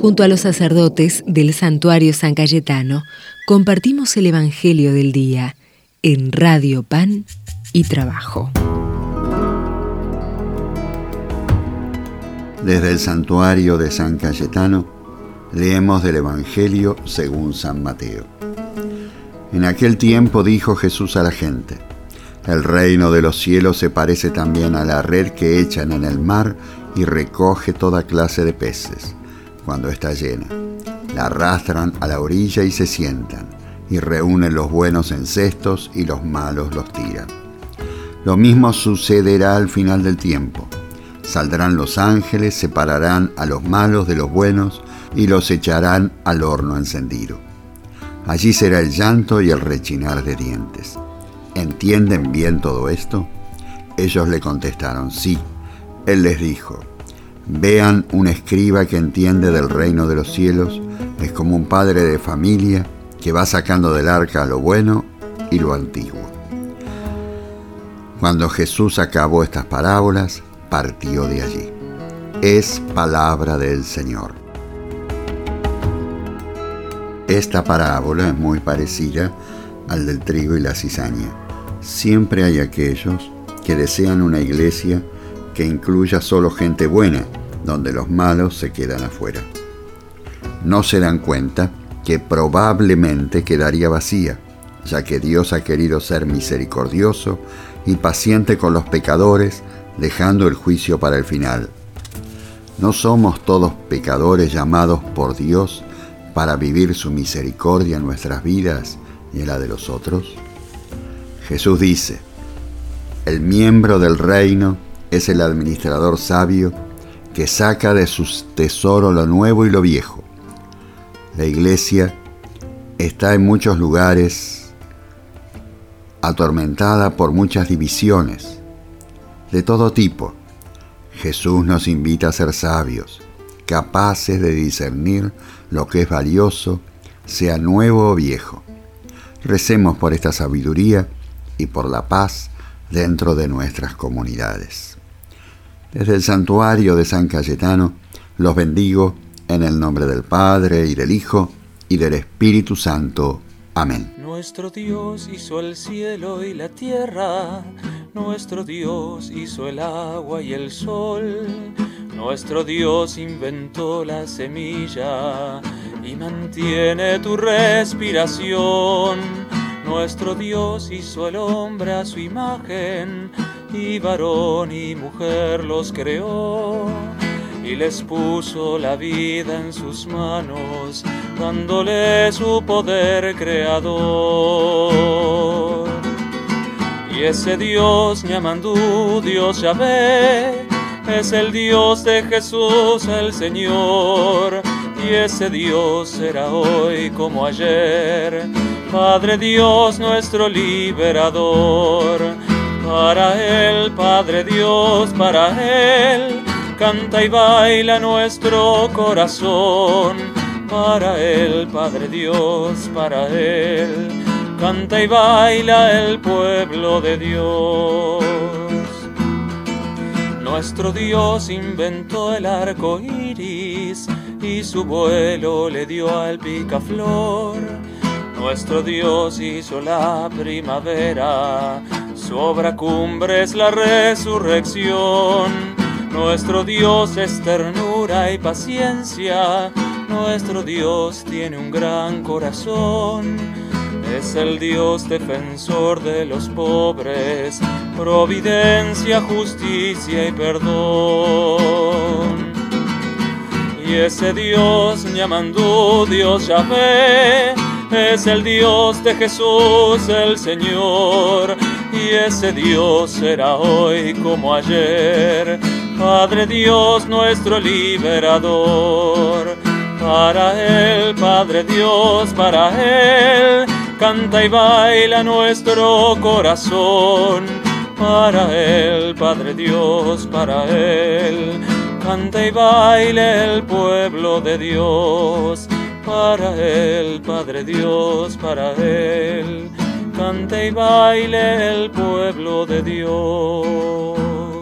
Junto a los sacerdotes del santuario San Cayetano, compartimos el Evangelio del Día en Radio Pan y Trabajo. Desde el santuario de San Cayetano, leemos del Evangelio según San Mateo. En aquel tiempo dijo Jesús a la gente, el reino de los cielos se parece también a la red que echan en el mar y recoge toda clase de peces cuando está llena. La arrastran a la orilla y se sientan, y reúnen los buenos en cestos y los malos los tiran. Lo mismo sucederá al final del tiempo. Saldrán los ángeles, separarán a los malos de los buenos y los echarán al horno encendido. Allí será el llanto y el rechinar de dientes. ¿Entienden bien todo esto? Ellos le contestaron, sí. Él les dijo, Vean un escriba que entiende del reino de los cielos, es como un padre de familia que va sacando del arca lo bueno y lo antiguo. Cuando Jesús acabó estas parábolas, partió de allí. Es palabra del Señor. Esta parábola es muy parecida al del trigo y la cizaña. Siempre hay aquellos que desean una iglesia que incluya solo gente buena, donde los malos se quedan afuera. No se dan cuenta que probablemente quedaría vacía, ya que Dios ha querido ser misericordioso y paciente con los pecadores, dejando el juicio para el final. ¿No somos todos pecadores llamados por Dios para vivir su misericordia en nuestras vidas y en la de los otros? Jesús dice, el miembro del reino es el administrador sabio que saca de sus tesoros lo nuevo y lo viejo. La iglesia está en muchos lugares atormentada por muchas divisiones de todo tipo. Jesús nos invita a ser sabios, capaces de discernir lo que es valioso, sea nuevo o viejo. Recemos por esta sabiduría y por la paz dentro de nuestras comunidades. Desde el santuario de San Cayetano los bendigo en el nombre del Padre y del Hijo y del Espíritu Santo. Amén. Nuestro Dios hizo el cielo y la tierra, nuestro Dios hizo el agua y el sol, nuestro Dios inventó la semilla y mantiene tu respiración. Nuestro Dios hizo el hombre a su imagen y varón y mujer los creó y les puso la vida en sus manos, dándole su poder creador. Y ese Dios Ñamandú, Dios Yahvé, es el Dios de Jesús el Señor, y ese Dios será hoy como ayer, Padre Dios nuestro liberador para Él, Padre Dios, para Él, canta y baila nuestro corazón. Para Él, Padre Dios, para Él, canta y baila el pueblo de Dios. Nuestro Dios inventó el arco iris y su vuelo le dio al picaflor. Nuestro Dios hizo la primavera su obra cumbre es la resurrección. Nuestro Dios es ternura y paciencia. Nuestro Dios tiene un gran corazón. Es el Dios defensor de los pobres, providencia, justicia y perdón. Y ese Dios llamando Dios Yahvé, es el Dios de Jesús el Señor ese Dios será hoy como ayer. Padre Dios nuestro liberador, para Él, Padre Dios, para Él, canta y baila nuestro corazón. Para Él, Padre Dios, para Él, canta y baila el pueblo de Dios. Para Él, Padre Dios, para Él cante y baile el pueblo de Dios.